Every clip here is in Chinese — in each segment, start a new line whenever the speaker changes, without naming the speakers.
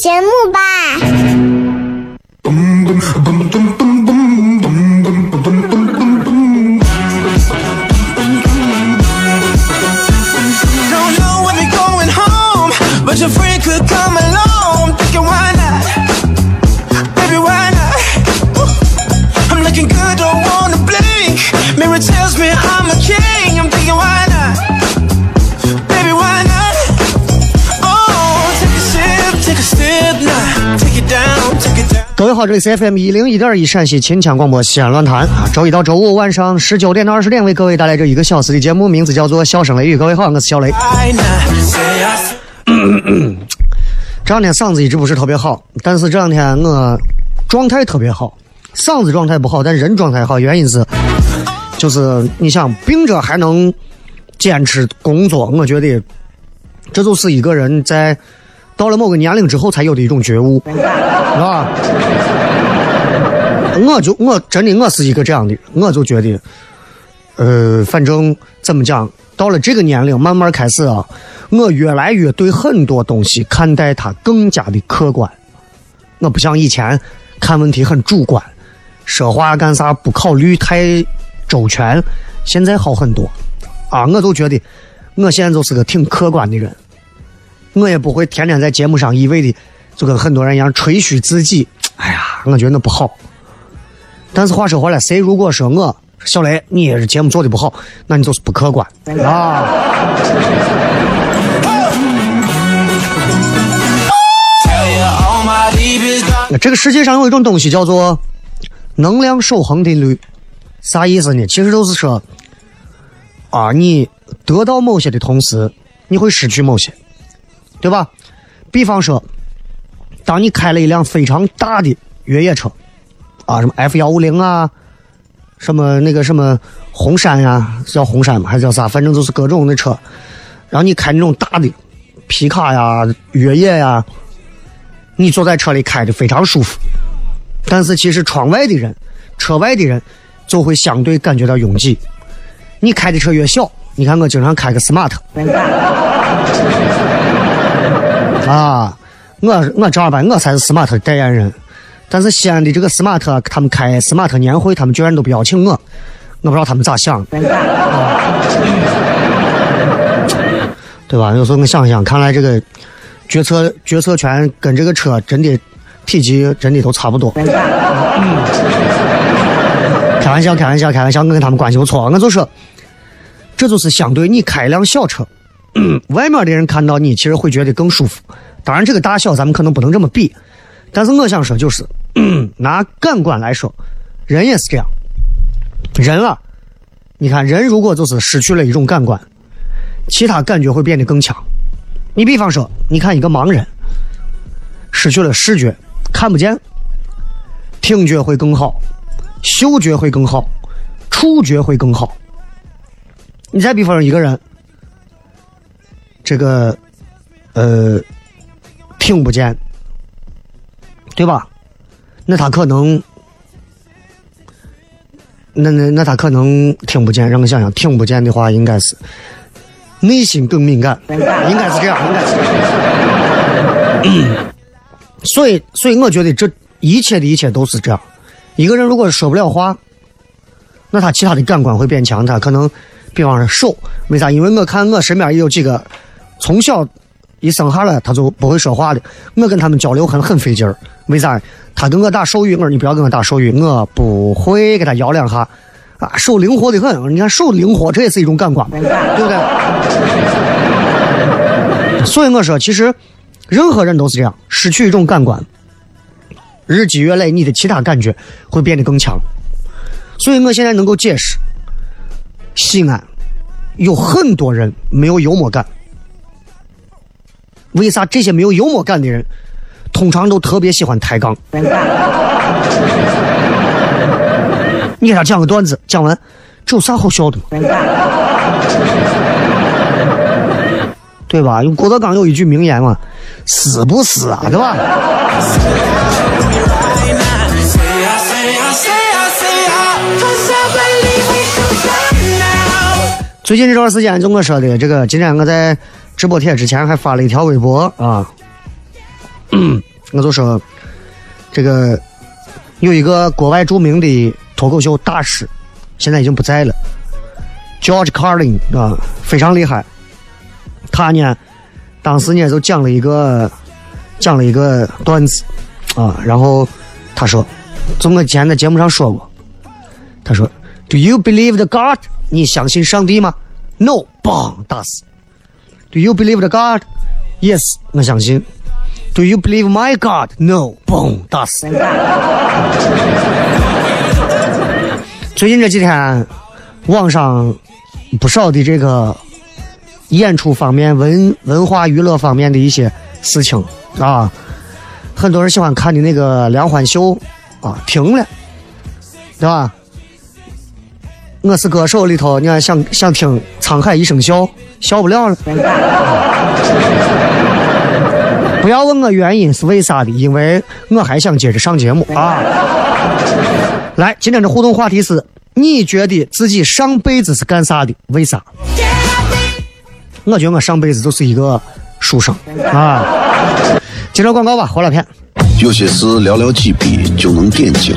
节目吧。
好，这里是 FM 一零一点一陕西秦腔广播西安论坛啊，周一到周五晚上十九点到二十点为各位带来这一个小时的节目，名字叫做《笑声雷雨》。各位好，我是小雷。这两天嗓子一直不是特别好，但是这两天我状态特别好，嗓子状态不好，但人状态好，原因是就是你想病着还能坚持工作，我觉得这就是一个人在。到了某个年龄之后才有的一种觉悟，啊！我就我真的我是一个这样的，我就觉得，呃，反正怎么讲，到了这个年龄，慢慢开始啊，我越来越对很多东西看待它更加的客观。我不像以前看问题很主观，说话干啥不考虑太周全，现在好很多。啊，我就觉得我现在就是个挺客观的人。我也不会天天在节目上一味的就跟很多人一样吹嘘自己。哎呀，我觉得那不好。但是话说回来，谁如果说我小雷，你也是节目做的不好，那你就是不客观啊。这个世界上有一种东西叫做能量守恒定律，啥意思呢？其实就是说，啊，你得到某些的同时，你会失去某些。对吧？比方说，当你开了一辆非常大的越野车，啊，什么 F 幺五零啊，什么那个什么红山呀，叫红山吗？还是叫啥？反正就是各种的车。然后你开那种大的皮卡呀、越野呀，你坐在车里开的非常舒服。但是其实窗外的人、车外的人就会相对感觉到拥挤。你开的车越小，你看我经常开个 smart。啊，我我正儿吧我才是 smart 的代言人，但是西安的这个 smart 他们开 smart 年会，他们居然都不邀请我，我不知道他们咋想，对吧？有时候我想想，看来这个决策决策权跟这个车真的体积真的都差不多。开玩笑，开玩笑，开玩笑，我跟他们关系不错，我就说，这就是相对你开一辆小车。外面的人看到你，其实会觉得更舒服。当然，这个大小咱们可能不能这么比，但是我想说，就是 拿感官来说，人也是这样。人啊，你看，人如果就是失去了一种感官，其他感觉会变得更强。你比方说，你看一个盲人，失去了视觉，看不见，听觉会更好，嗅觉会更好，触觉会更好。你再比方说一个人。这个，呃，听不见，对吧？那他可能，那那那他可能听不见，让我想想，听不见的话应该是内心更敏感，应该是这样，应该是这样。嗯所以，所以我觉得这一切的一切都是这样。一个人如果说不了话，那他其他的感官会变强，他可能，比方说手，为啥？因为我看我身边也有几个从小一生下来他就不会说话的，我跟他们交流很很费劲儿。为啥？他跟我打手语，我说你不要跟我打手语，我不会给他摇两下。啊，手灵活的很，你看手灵活，这也是一种感官，对不对？所以我说，其实任何人都是这样，失去一种感官，日积月累，你的其他感觉会变得更强。所以我现在能够解释，西安有很多人没有幽默感。为啥这些没有幽默感的人，通常都特别喜欢抬杠？你给他讲个段子，讲完这有啥好笑的吗？对吧？用郭德纲有一句名言嘛，是不是啊？对吧？最近这段时间，就我说的这个，今天我在直播贴之前还发了一条微博啊，我就说这个有一个国外著名的脱口秀大师，现在已经不在了，George Carlin 啊，非常厉害。他呢，当时呢就讲了一个讲了一个段子啊，然后他说，就我之前在节目上说过，他说，Do you believe the God？你相信上帝吗？No，嘣，打死。Do you believe the God？Yes，我相信。Do you believe my God？No，嘣，打死。最近这几天，网上不少的这个演出方面、文文化娱乐方面的一些事情啊，很多人喜欢看的那个梁欢秀啊，停了，对吧？我是歌手里头，你看想想听沧海一声笑，笑不了了。不要问我原因是为啥的，因为我还想接着上节目啊。来，今天的互动话题是：你觉得自己上辈子是干啥的？为啥？我觉得我上辈子就是一个书生啊。接着广告吧，回来片。
有些事寥寥几笔就能点睛，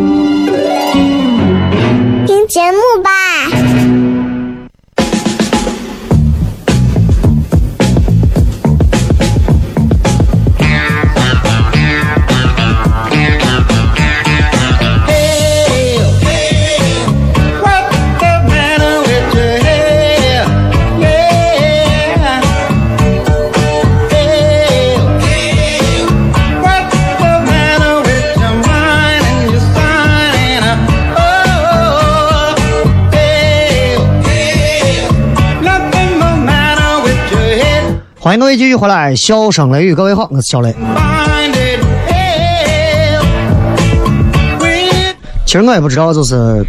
节目吧。
欢迎各位继续回来，笑声雷雨，各位好，我是小雷。其实我也不知道，就是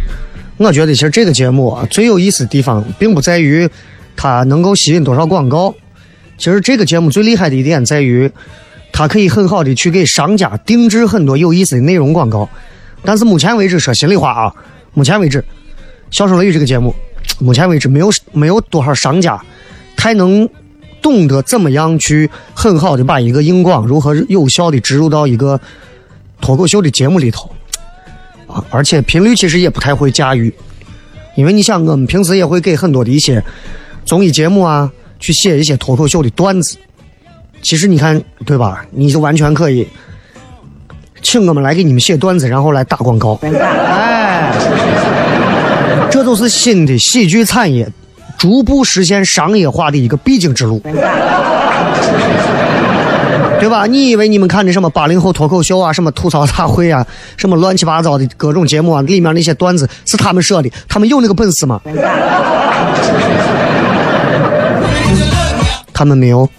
我觉得其实这个节目啊，最有意思的地方，并不在于它能够吸引多少广告。其实这个节目最厉害的一点在于，它可以很好的去给商家定制很多有意思的内容广告。但是目前为止说心里话啊，目前为止，《笑声雷雨》这个节目，目前为止没有没有多少商家太能懂得怎么样去很好的把一个硬广如何有效的植入到一个脱口秀的节目里头啊，而且频率其实也不太会驾驭，因为你想，我们平时也会给很多的一些综艺节目啊去写一些脱口秀的段子，其实你看对吧？你就完全可以。请我们来给你们写段子，然后来打广告。哎，这都是新的喜剧产业逐步实现商业化的一个必经之路，对吧？你以为你们看的什么八零后脱口秀啊，什么吐槽大会啊，什么乱七八糟的各种节目啊，里面那些段子是他们说的？他们有那个本事吗？他们没有。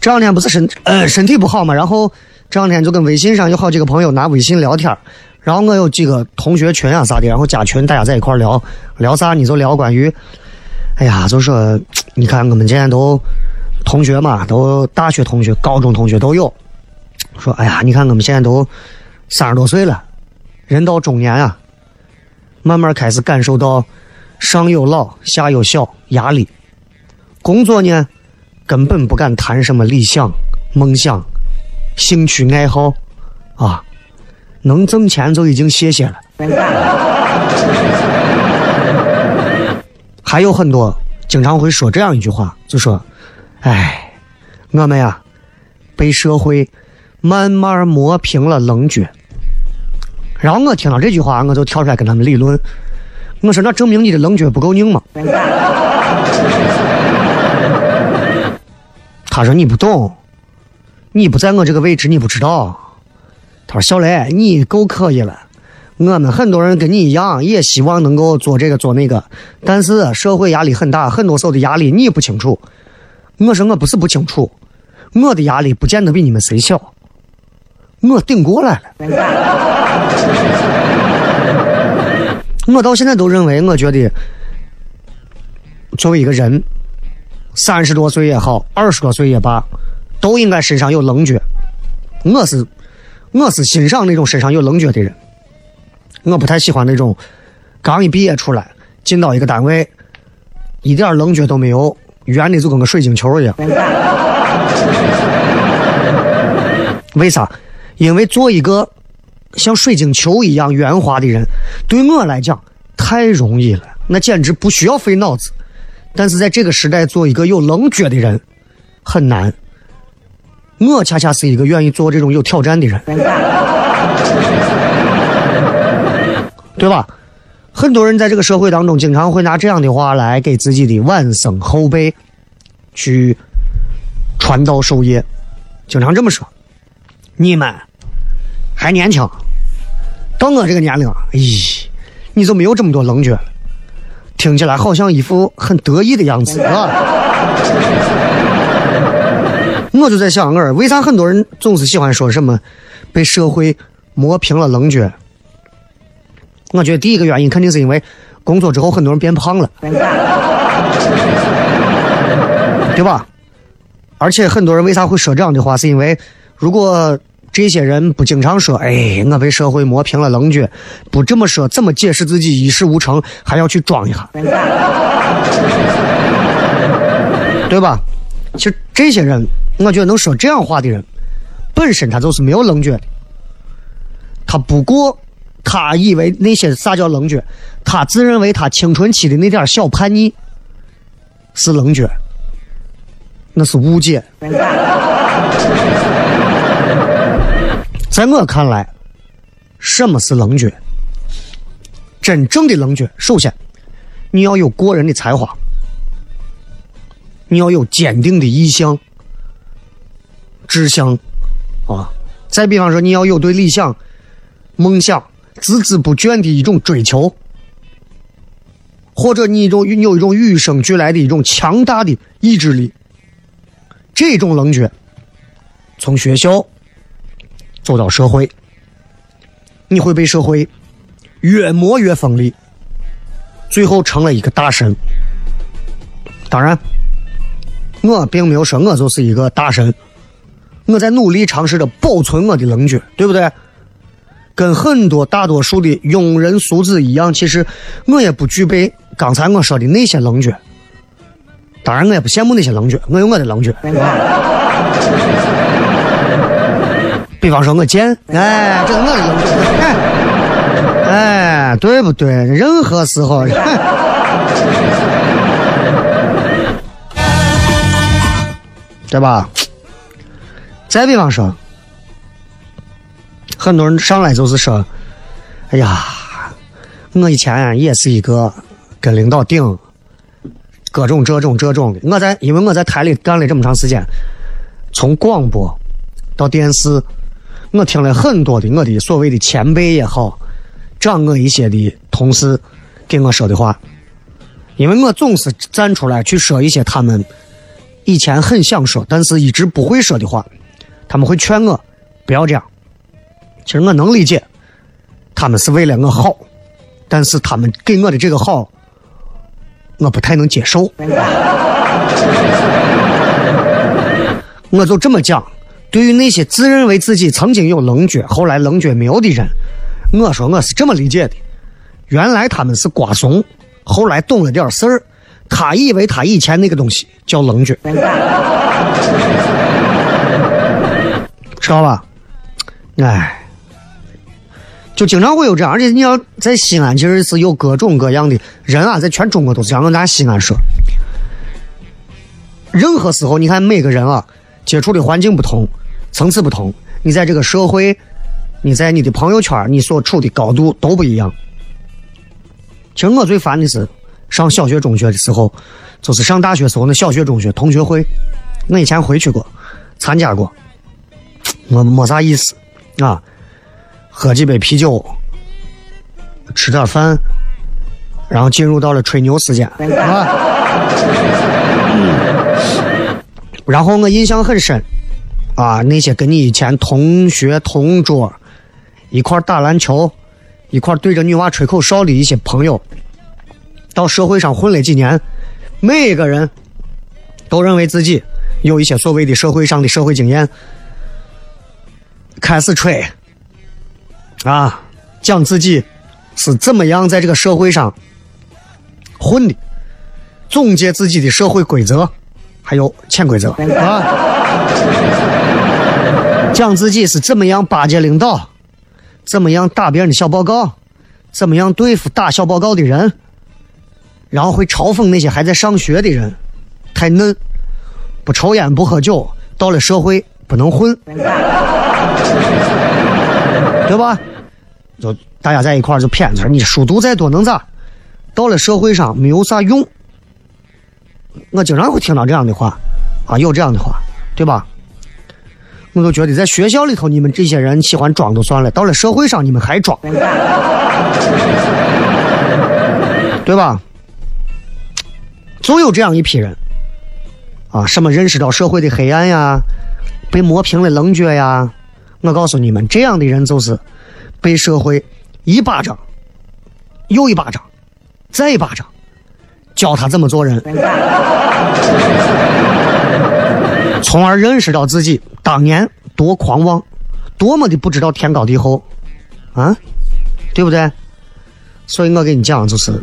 这两天不是身呃身体不好嘛，然后这两天就跟微信上有好几个朋友拿微信聊天然后我有几个同学群啊啥的，然后加群，大家在一块聊聊啥你？就聊关于，哎呀，就说你看我们今天都同学嘛，都大学同学、高中同学都有，说哎呀，你看我们现在都三十多岁了，人到中年啊，慢慢开始感受到上有老下有小压力，工作呢。根本不敢谈什么理想、梦想、兴趣爱好，啊，能挣钱就已经谢谢了。还有很多经常会说这样一句话，就说：“哎，我们呀，被社会慢慢磨平了棱角。”然后我听到这句话，我就跳出来跟他们理论。我说：“那证明你的棱角不够硬吗？”他说：“你不懂，你不在我这个位置，你不知道。”他说：“小雷，你够可以了。我们很多人跟你一样，也希望能够做这个做那个，但是社会压力很大，很多时候的压力你不清楚。”我说：“我不是不清楚，我的压力不见得比你们谁小，我顶过来了。我到现在都认为，我觉得作为一个人。”三十多岁也好，二十多岁也罢，都应该身上有棱角。我是，我是欣赏那种身上有棱角的人。我不太喜欢那种刚一毕业出来，进到一个单位，一点棱角都没有，圆的就跟个水晶球一样。为啥？因为做一个像水晶球一样圆滑的人，对我来讲太容易了，那简直不需要费脑子。但是在这个时代，做一个有棱角的人很难。我恰恰是一个愿意做这种有挑战的人，对吧？很多人在这个社会当中，经常会拿这样的话来给自己的晚生后辈去传道授业，经常这么说：“你们还年轻，到我这个年龄，咦，你就没有这么多棱角了。”听起来好像一副很得意的样子啊！我就在想，我为啥很多人总是喜欢说什么被社会磨平了棱角？我觉得第一个原因肯定是因为工作之后很多人变胖了，对吧？而且很多人为啥会说这样的话？是因为如果。这些人不经常说：“哎，我被社会磨平了棱角。”不这么说，怎么解释自己一事无成，还要去装一下？对吧？其实这些人，我觉得能说这样话的人，本身他就是没有棱角的。他不过，他以为那些啥叫棱角？他自认为他青春期的那点小叛逆是棱角，那是误解。在我看来，什么是棱角？真正的棱角，首先你要有过人的才华，你要有坚定的意向、志向啊。再比方说，你要有对理想、梦想孜孜不倦的一种追求，或者你一种你有一种与生俱来的一种强大的意志力。这种棱角，从学校。走到社会，你会被社会越磨越锋利，最后成了一个大神。当然，我并没有说我就是一个大神，我在努力尝试着保存我的棱角，对不对？跟很多大多数的庸人俗子一样，其实我也不具备刚才我说的那些棱角。当然，我也不羡慕那些棱角，我有我的棱角。比方说，我贱，哎，这是我的棱角，哎，对不对？任何时候，对吧？再比方说，很多人上来就是说：“哎呀，我以前也是一个跟领导顶，各种这种这种的。我在因为我在台里干了这么长时间，从广播到电视。”我听了很多的我的所谓的前辈也好，长我一些的同事给我说的话，因为我总是站出来去说一些他们以前很想说但是一直不会说的话，他们会劝我不要这样。其实我能理解，他们是为了我好，但是他们给我的这个好，我不太能接受。我就这么讲。对于那些自认为自己曾经有棱角，后来棱角没有的人，我说我是这么理解的：原来他们是瓜怂，后来懂了点事儿，他以为他以前那个东西叫棱角，知道吧？哎，就经常会有这样，而且你要在西安，其实是有各种各样的人啊，在全中国都是这样。跟咱西安说，任何时候，你看每个人啊。接触的环境不同，层次不同，你在这个社会，你在你的朋友圈，你所处的高度都不一样。其实我最烦的是上小学、中学的时候，就是上大学时候那小学、中学同学会，我以前回去过，参加过，我没啥意思啊，喝几杯啤酒，吃点饭，然后进入到了吹牛时间啊。然后我印象很深，啊，那些跟你以前同学同桌，一块打篮球，一块对着女娃吹口哨的一些朋友，到社会上混了几年，每个人都认为自己有一些所谓的社会上的社会经验，开始吹，啊，讲自己是怎么样在这个社会上混的，总结自己的社会规则。还有潜规则啊！讲自己是怎么样巴结领导，怎么样打别人的小报告，怎么样对付打小报告的人，然后会嘲讽那些还在上学的人，太嫩，不抽烟不喝酒，到了社会不能混，对吧？就大家在一块就谝着，你书读再多能咋？到了社会上没有啥用。我经常会听到这样的话，啊，有这样的话，对吧？我就觉得在学校里头，你们这些人喜欢装就算了，到了社会上你们还装，对吧？总有这样一批人，啊，什么认识到社会的黑暗呀，被磨平了棱角呀。我告诉你们，这样的人就是被社会一巴掌又一巴掌再一巴掌。教他怎么做人，从而认识到自己当年多狂妄，多么的不知道天高地厚，啊，对不对？所以我跟你讲，就是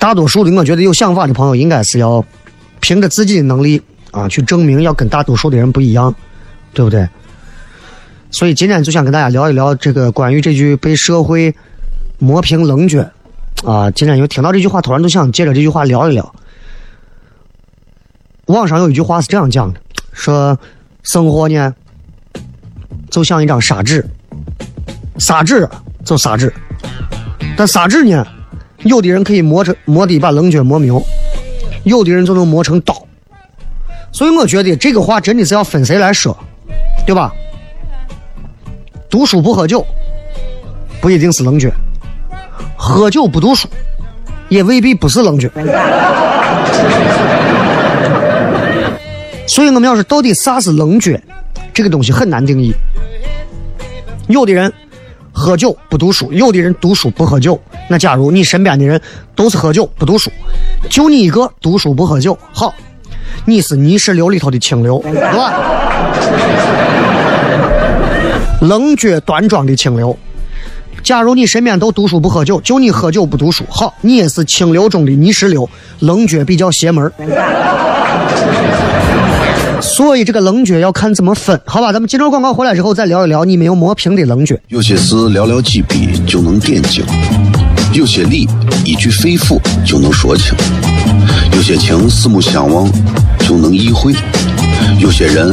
大多数的我觉得有想法的朋友，应该是要凭着自己的能力啊，去证明要跟大多数的人不一样，对不对？所以今天就想跟大家聊一聊这个关于这句被社会磨平棱角。啊，今天又听到这句话，突然就想借着这句话聊一聊。网上有一句话是这样讲的：说生活呢，就像一张砂纸，砂纸就砂纸，但砂纸呢，有的人可以磨成磨的把棱角磨没有，有的人就能磨成刀。所以我觉得这个话真的是要分谁来说，对吧？读书不喝酒，不一定是冷角。喝酒不读书，也未必不是冷角。所以我们要是到底啥是冷角，这个东西很难定义。有的人喝酒不读书，有的人读书不喝酒。那假如你身边的人都是喝酒不读书，就你一个读书不喝酒，好，你是泥石流里头的清流，对吧？棱角端庄的清流。假如你身边都读书不喝酒，就你喝酒不读书，好，你也是清流中的泥石流，棱角比较邪门所以这个棱角要看怎么分，好吧？咱们接着广告回来之后再聊一聊你没有磨平的棱角。
有些事寥寥几笔就能点睛，有些理一句肺腑就能说清，有些情四目相望就能意会，有些人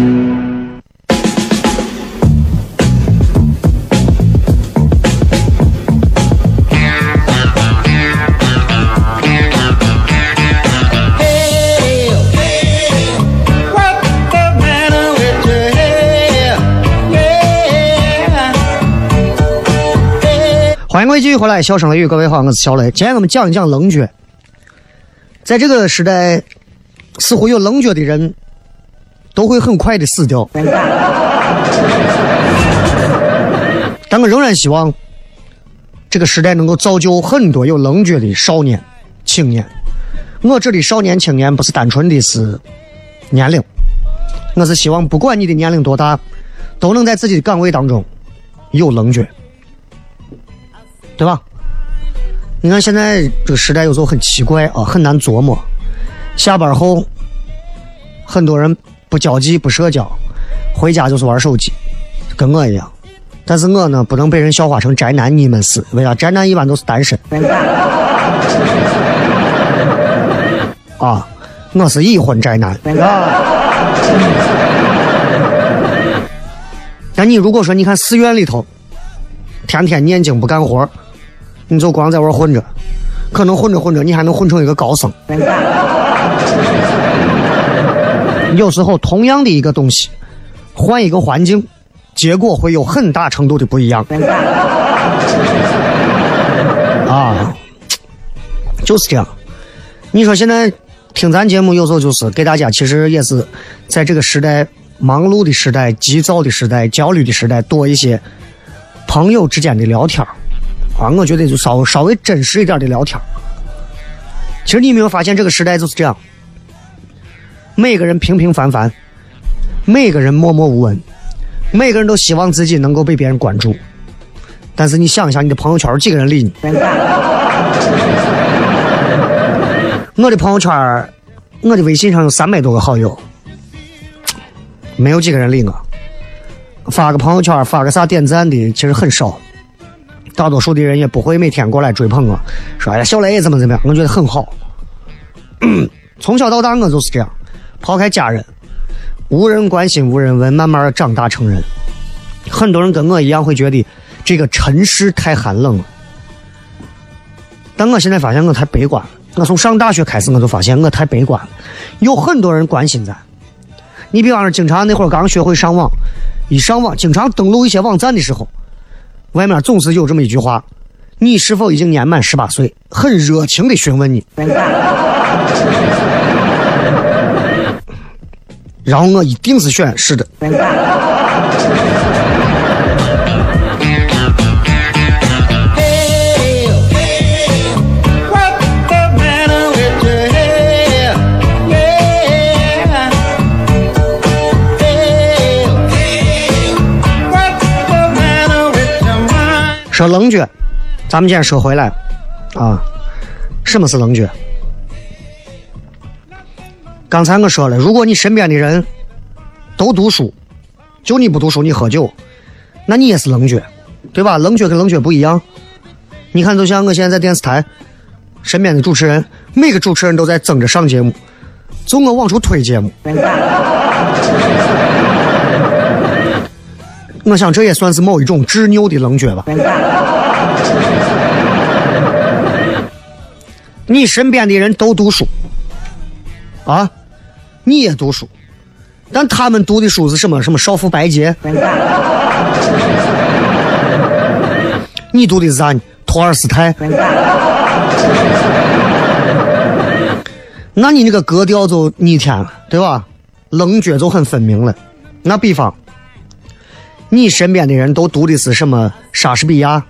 欢迎各位继续回来，笑声雷雨，各位好，我是小雷。今天我们讲一讲棱角。在这个时代，似乎有棱角的人都会很快的死掉。但我仍然希望这个时代能够造就很多有棱角的少年、青年。我这里少年、青年不是单纯的是年龄，我是希望不管你的年龄多大，都能在自己的岗位当中有棱角。对吧？你看现在这个时代有时候很奇怪啊，很难琢磨。下班后，很多人不交际不社交，回家就是玩手机，跟我一样。但是我呢，不能被人笑话成宅男。你们是为啥？宅男一般都是单身。啊，我是已婚宅男。那你如果说你看寺院里头，天天念经不干活。你就光在玩混着，可能混着混着，你还能混成一个高僧。有时候同样的一个东西，换一个环境，结果会有很大程度的不一样。啊，就是这样。你说现在听咱节目，有时候就是给大家，其实也是在这个时代忙碌的时代、急躁的时代、焦虑的时代，多一些朋友之间的聊天啊，我觉得就稍稍微真实一点的聊天其实你没有发现，这个时代就是这样，每个人平平凡凡，每个人默默无闻，每个人都希望自己能够被别人关注。但是你想一下，你的朋友圈有几个人理你？我的朋友圈，我的微信上有三百多个好友，没有几个人理我。发个朋友圈，发个啥点赞的，其实很少。大多数的人也不会每天过来追捧我，说哎呀小雷怎么怎么样？我觉得很好。从小到大我就是这样，抛开家人，无人关心无人问，慢慢长大成人。很多人跟我一样会觉得这个尘世太寒冷了，但我现在发现我太悲观了。我从上大学开始我就发现我太悲观了。有很多人关心咱，你比方说经常那会儿刚学会上网，一上网经常登录一些网站的时候。外面总是有这么一句话：“你是否已经年满十八岁？”很热情的询问你。然后我一定是选是的。说冷角，咱们今天说回来啊，什么是冷角？刚才我说了，如果你身边的人都读书，就你不读书，你喝酒，那你也是冷角，对吧？冷角跟冷角不一样。你看，就像我现在在电视台，身边的主持人，每个主持人都在争着上节目，就我往出推节目。我想这也算是某一种执拗的冷觉吧。你身边的人都读书，啊，你也读书，但他们读的书是什么？什么少妇白洁？你读的是啥？托尔斯泰？那你那个格调就逆天了，对吧？冷觉就很分明了。那比方，你身边的人都读的是什么莎士比亚？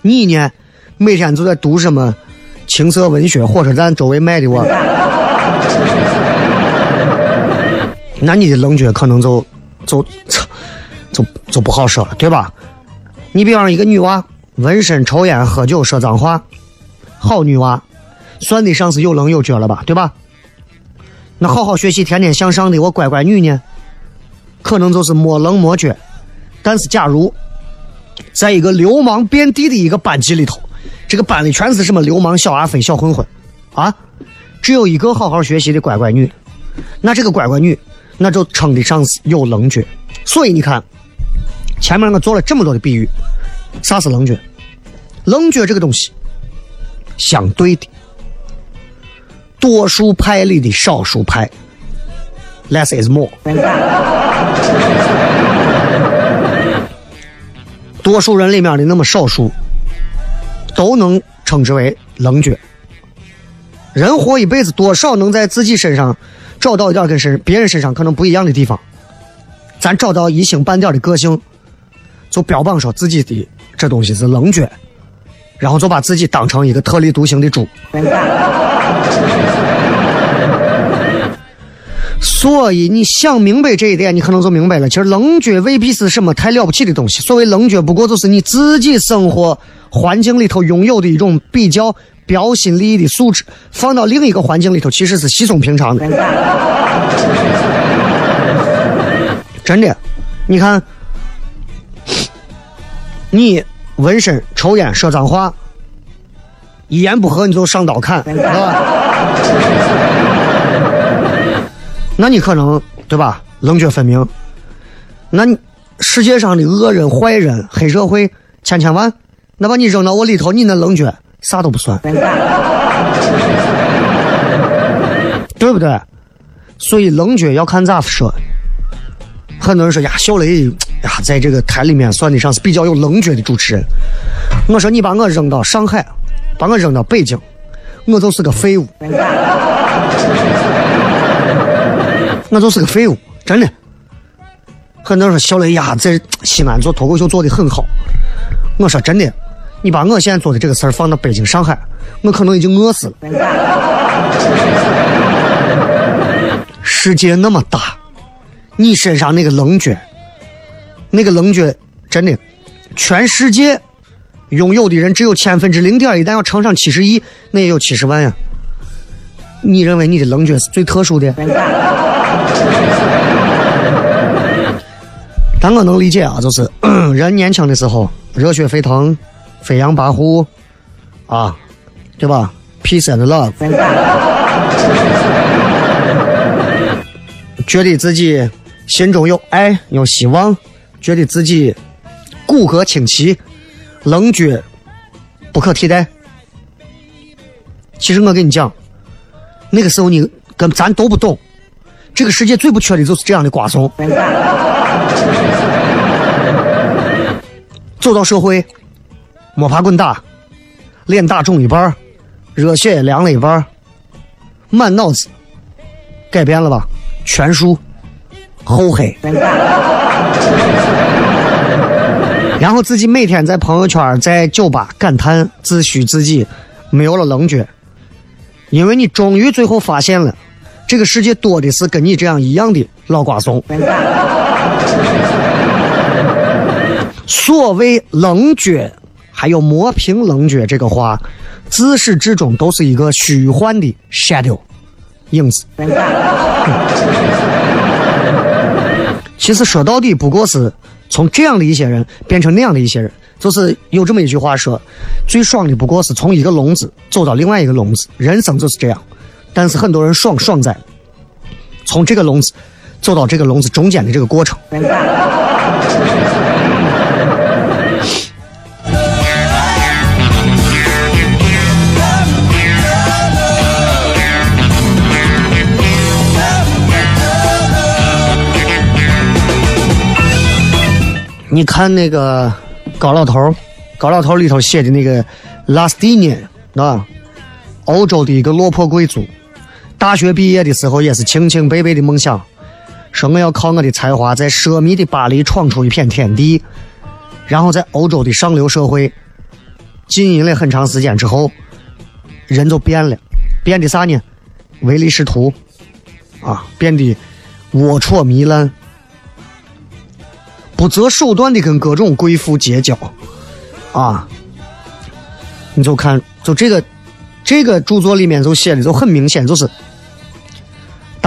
你呢，每天就在读什么情色文学，火车站周围卖的我。那你的冷觉可能就就就就不好说了，对吧？你比方一个女娃，纹身、抽烟、喝酒、说脏话，好女娃，算得上是有棱有角了吧，对吧？那好好学习、天天向上的我乖乖女呢，可能就是摸棱摸角。但是假如在一个流氓遍地的一个班级里头，这个班里全是什么流氓、小阿飞、小混混，啊，只有一个好好学习的乖乖女，那这个乖乖女，那就称得上是有棱角。所以你看，前面我做了这么多的比喻，啥是棱角？棱角这个东西，相对的，多数派里的少数派，less is more。多数人里面的那么少数，都能称之为棱角。人活一辈子，多少能在自己身上找到一点跟身别人身上可能不一样的地方，咱找到一星半点的个性，就标榜说自己的这东西是棱角，然后就把自己当成一个特立独行的猪。所以你想明白这一点，你可能就明白了。其实棱角未必是什么太了不起的东西。所谓棱角，不过就是你自己生活环境里头拥有的一种比较标新立异的素质，放到另一个环境里头，其实是稀松平常的。真的，你看，你纹身、抽烟、说脏话，一言不合你就上刀砍，是吧？那你可能对吧？棱角分明。那你世界上的恶人、坏人、黑社会千千万，那把你扔到我里头，你那棱角啥都不算，对不对？所以棱角要看咋说。很多人说呀，小雷呀，在这个台里面算得上是比较有棱角的主持人。我说你把我扔到上海，把我扔到北京，我就是个废物。我就是个废物，真的。很多人说小雷呀，在西安做脱口秀做的很好。我说真的，你把我现在做的这个事儿放到北京、上海，我可能已经饿死了。世界那么大，你身上那个棱角，那个棱角，真的，全世界拥有的人只有千分之零点一，但要乘上七十亿，那也有七十万呀。你认为你的棱角是最特殊的？但我能理解啊，就是 人年轻的时候热血沸腾、飞扬跋扈啊，对吧？Peace and love，觉得自己心中有爱有希望，觉得自己骨骼清奇、棱角不可替代。其实我跟你讲，那个时候你跟咱都不懂。这个世界最不缺的就是这样的瓜怂。走到社会，摸爬滚打，脸打肿一半热血也凉了一半满脑子改变了吧？全数厚黑。然后自己每天在朋友圈、在酒吧感叹自诩自己没有了棱角，因为你终于最后发现了。这个世界多的是跟你这样一样的老瓜怂，所谓冷绝，还有磨平冷绝这个话，自始至终都是一个虚幻的 shadow 影子。其实说到底，不过是从这样的一些人变成那样的一些人。就是有这么一句话说，最爽的不过是从一个笼子走到另外一个笼子，人生就是这样。但是很多人爽爽在从这个笼子走到这个笼子中间的这个过程。你看那个高老头，高老头里头写的那个拉斯蒂涅啊，欧洲的一个落魄贵族，大学毕业的时候也是清清白白的梦想，说我要靠我的才华在奢靡的巴黎闯出一片天地，然后在欧洲的上流社会经营了很长时间之后，人就变了，变的啥呢？唯利是图啊，变得龌龊糜烂。不择手段的跟各种贵妇结交，啊，你就看，就这个这个著作里面就写的就很明显，就是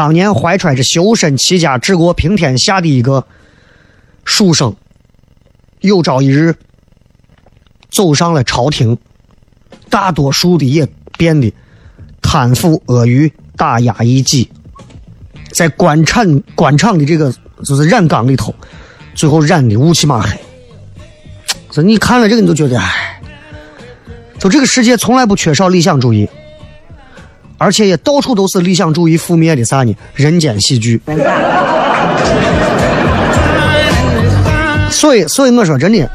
当年怀揣着修身齐家治国平天下的一个书生，有朝一日走上了朝廷，大多数的也变得贪腐阿谀、打压异己，在官场官场的这个就是染缸里头。最后染的乌漆嘛黑，所以你看了这个你就觉得，哎，就这个世界从来不缺少理想主义，而且也到处都是理想主义覆灭的啥呢？人间喜剧。所以，所以我说真的，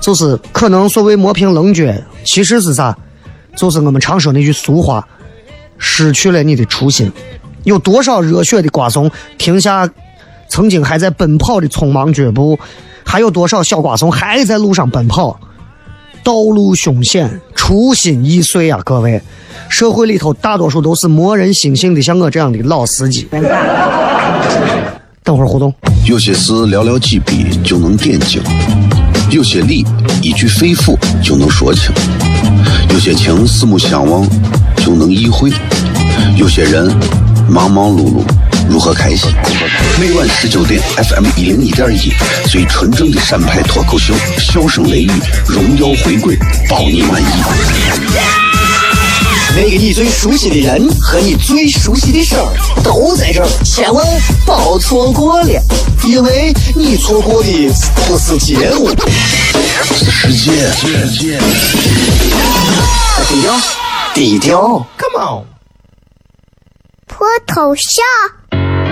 就是可能所谓磨平棱角，其实是啥？就是我们常说那句俗话：失去了你的初心。有多少热血的瓜怂停下？曾经还在奔跑的匆忙脚步，还有多少小瓜怂还在路上奔跑？道路凶险，初心易碎啊！各位，社会里头大多数都是磨人心性的，像我这样的老司机。等会儿互动。
有些事寥寥几笔就能点睛，有些理一句肺腑就能说清，有些情四目相望就能意会，有些人忙忙碌碌。如何开心？每晚十九点，FM 一零一点一，最纯正的陕派脱口秀，笑声雷雨，荣耀回归，保你满意。
那个你最熟悉的人和你最熟悉的事儿都在这儿，千万别错过了，因为你错过的不是节目，
是世界。
低调，低调，Come on，
脱头像。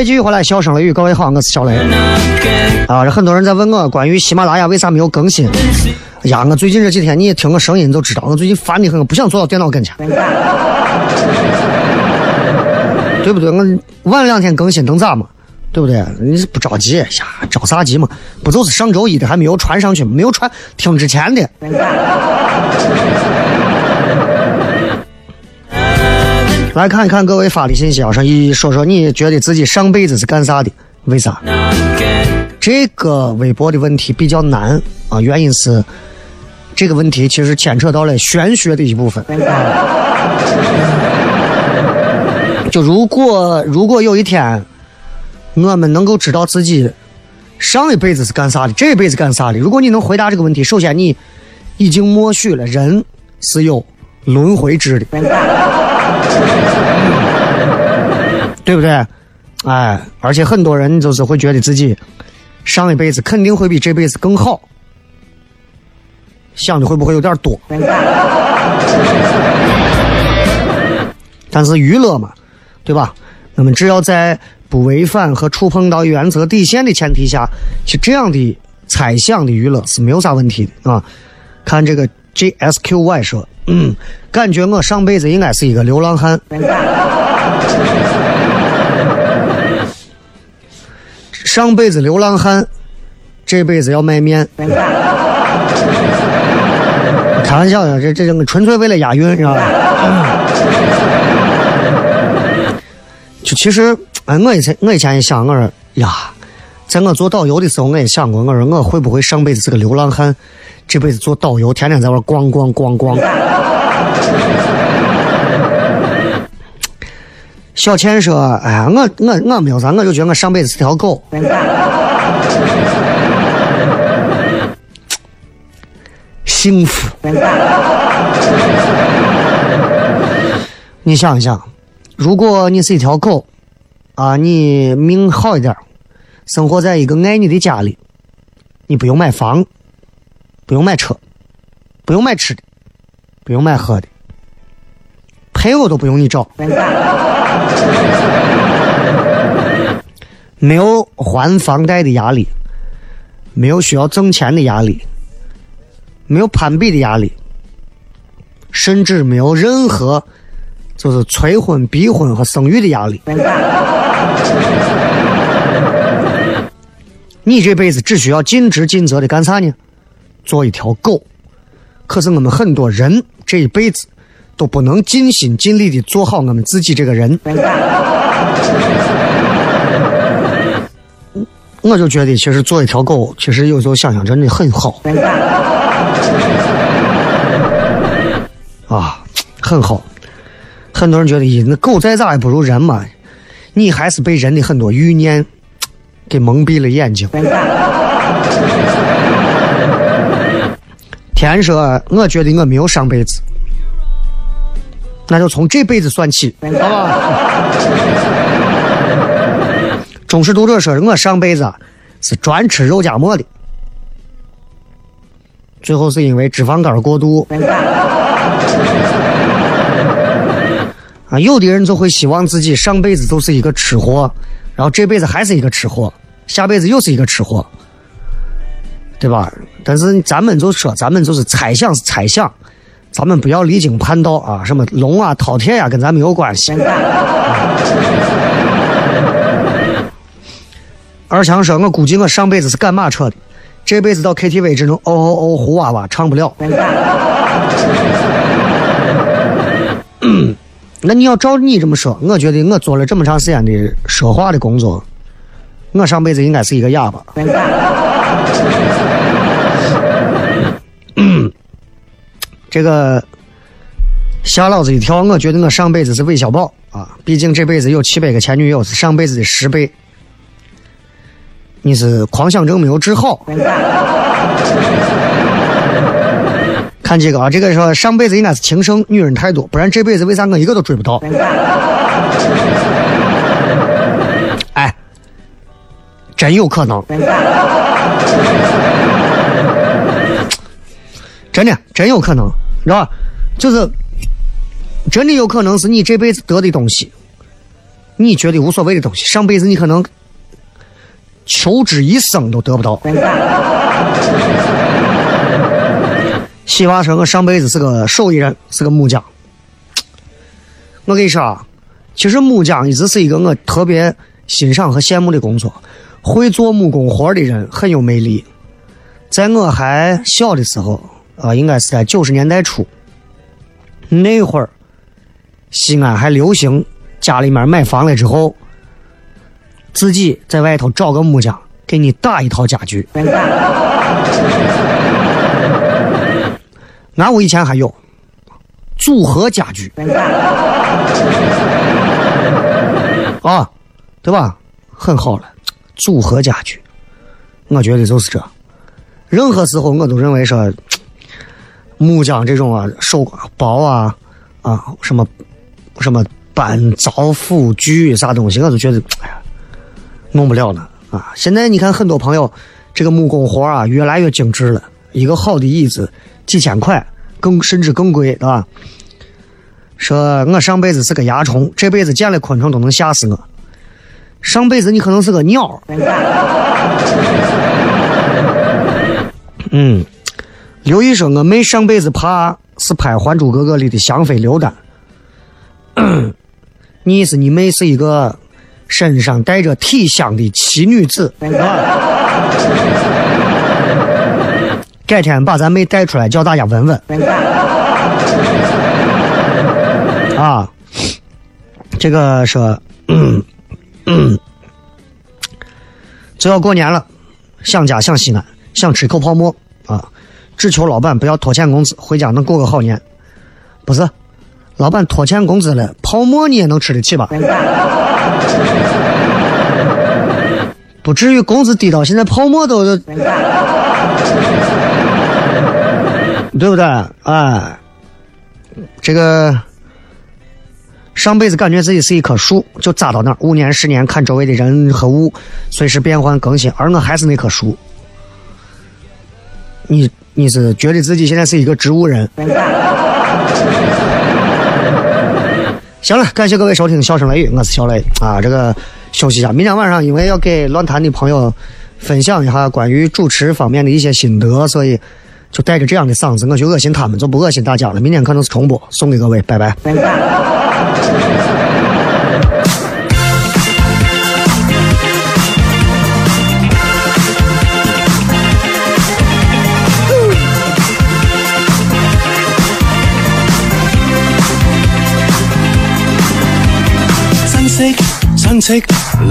位继续回来，笑声雷雨，各位好，我是小雷。啊，这很多人在问我关于喜马拉雅为啥没有更新。呀，我最近这几天你也听我声音就知道，我最近烦的很，我不想坐到电脑跟前，对不对？我晚两天更新能咋嘛？对不对？你是不着急呀？着啥急嘛？不就是上周一的还没有传上去？没有传，听之前的。来看一看各位发的信息啊，上一说说你觉得自己上辈子是干啥的？为啥？这个微博的问题比较难啊，原因是这个问题其实牵扯到了玄学的一部分。就如果如果有一天我们能够知道自己上一辈子是干啥的，这一辈子干啥的，如果你能回答这个问题，首先你已经默许了人是有轮回制的，对不对？哎，而且很多人就是会觉得自己上一辈子肯定会比这辈子更好，想的会不会有点多？但是娱乐嘛，对吧？那么只要在不违反和触碰到原则底线的前提下，其实这样的猜想的娱乐是没有啥问题的啊。看这个 JSQY 说，嗯，感觉我上辈子应该是一个流浪汉。上辈子流浪汉，这辈子要卖面。开玩笑的，这这纯粹为了押韵，你知道吧？就其实，哎，我以前我以前也想，我说呀，在我做导游的时候，我也想过，我说我会不会上辈子是个流浪汉，这辈子做导游，天天在外逛逛逛逛。小倩说：“哎呀，我我我没有啥，我就觉得我上辈子是条狗，幸福。你想一想，如果你是一条狗，啊，你命好一点，生活在一个爱你的家里，你不用买房，不用买车，不用买吃的，不用买喝的，配偶都不用你找。”没有还房贷的压力，没有需要挣钱的压力，没有攀比的压力，甚至没有任何就是催婚、逼婚和生育的压力。你这辈子只需要尽职尽责的干啥呢？做一条狗。可是我们很多人这一辈子。都不能尽心尽力的做好我们自己这个人，我就觉得其实做一条狗，其实有时候想想真的很好，啊，很好。很多人觉得，咦，那狗再咋也不如人嘛，你还是被人的很多欲念给蒙蔽了眼睛。天说，我觉得我没有上辈子。那就从这辈子算起，好吧？忠实读者说：“我上辈子是专吃肉夹馍的，最后是因为脂肪肝过度。”啊，有的人就会希望自己上辈子就是一个吃货，然后这辈子还是一个吃货，下辈子又是一个吃货，对吧？但是咱们就说，咱们就是猜想，是猜想。咱们不要离经叛道啊！什么龙啊、饕餮呀，跟咱没有关系。二强说：“我估计我上辈子是赶马车的，这辈子到 KTV 只能哦哦哦胡娃娃，唱不了。”那你要照你这么说，我觉得我做了这么长时间的说话的工作，我上辈子应该是一个哑巴。这个吓老子一跳！我觉得我上辈子是韦小宝啊，毕竟这辈子有七百个前女友，是上辈子的十倍。你是狂想症没有治好。看这个啊，这个说上辈子应该是情圣，女人太多，不然这辈子为啥我一个都追不到？哎，真有可能。真的，真有可能，知道吧？就是真的有可能是你这辈子得的东西，你觉得无所谓的东西，上辈子你可能求之一生都得不到。西娃说：“我上辈子是个手艺人，是个木匠。”我跟你说啊，其实木匠一直是一个我特别欣赏和羡慕的工作。会做木工活的人很有魅力。在我还小的时候。啊，应该是在九十年代初，那会儿西安还流行家里面买房了之后，自己在外头找个木匠给你打一套家具。俺屋以前还有组合家具啊，对吧？很好了，组合家具，我觉得就是这。任何时候我都认为说，木匠这种啊，手包啊啊什么什么板凿斧锯啥东西，我都觉得哎呀，弄不了了啊。现在你看很多朋友，这个木工活啊越来越精致了，一个好的椅子几千块，更甚至更贵，对吧？说我上辈子是个蚜虫，这辈子见了昆虫都能吓死我。上辈子你可能是个鸟。嗯，刘医生，我妹上辈子怕是拍《还珠格格》里的香妃刘丹。你意思你妹是一个身上带着体香的奇女子？改天把咱妹带出来，叫大家闻闻。啊，这个说，嗯嗯，就要过年了，想家想西安。想吃口泡馍啊！只求老板不要拖欠工资，回家能过个好年。不是，老板拖欠工资了，泡馍你也能吃得起吧？不至于工资低到现在泡馍都，对不对？哎，这个上辈子感觉自己是一棵树，就扎到那儿，五年十年看周围的人和物，随时变换更新，而我还是那棵树。你你是觉得自己现在是一个植物人？行了，感谢各位收听《笑声雷雨》，我是小雷啊。这个休息一下，明天晚上因为要给乱谈的朋友分享一下关于主持方面的一些心得，所以就带着这样的嗓子，我就恶心他们，就不恶心大家了。明天可能是重播，送给各位，拜拜。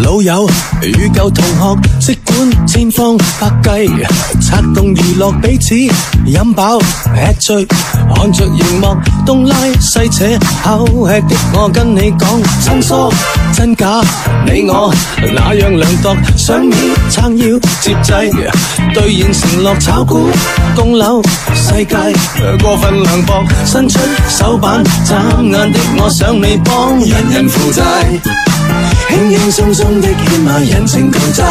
老友与旧同学，即管千方百计策动娱乐彼此，饮饱吃醉，看着荧幕东拉西扯，口吃的我跟你讲，亲疏真假，你我那样量度，想面撑腰接济，兑现承诺炒股供楼，世界过分凉薄，伸出手板眨眼的我想你帮，人人负债。轻轻松松的欠下人情旧债，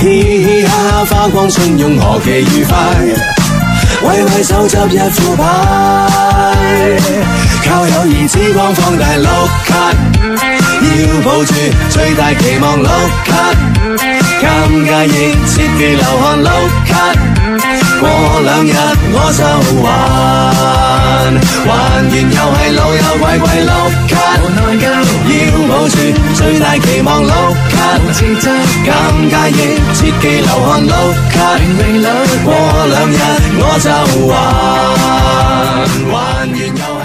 嘻嘻哈哈花光信用何其愉快，为为手执一副牌，靠友谊之光放大碌卡，要抱住最大期望碌卡，尴尬亦切忌流汗碌卡。过两日我就还，还完又系老友鬼鬼碌卡，要保住最大期望碌卡，尴尬亦切忌流汗碌卡，过两日我就还，还完又。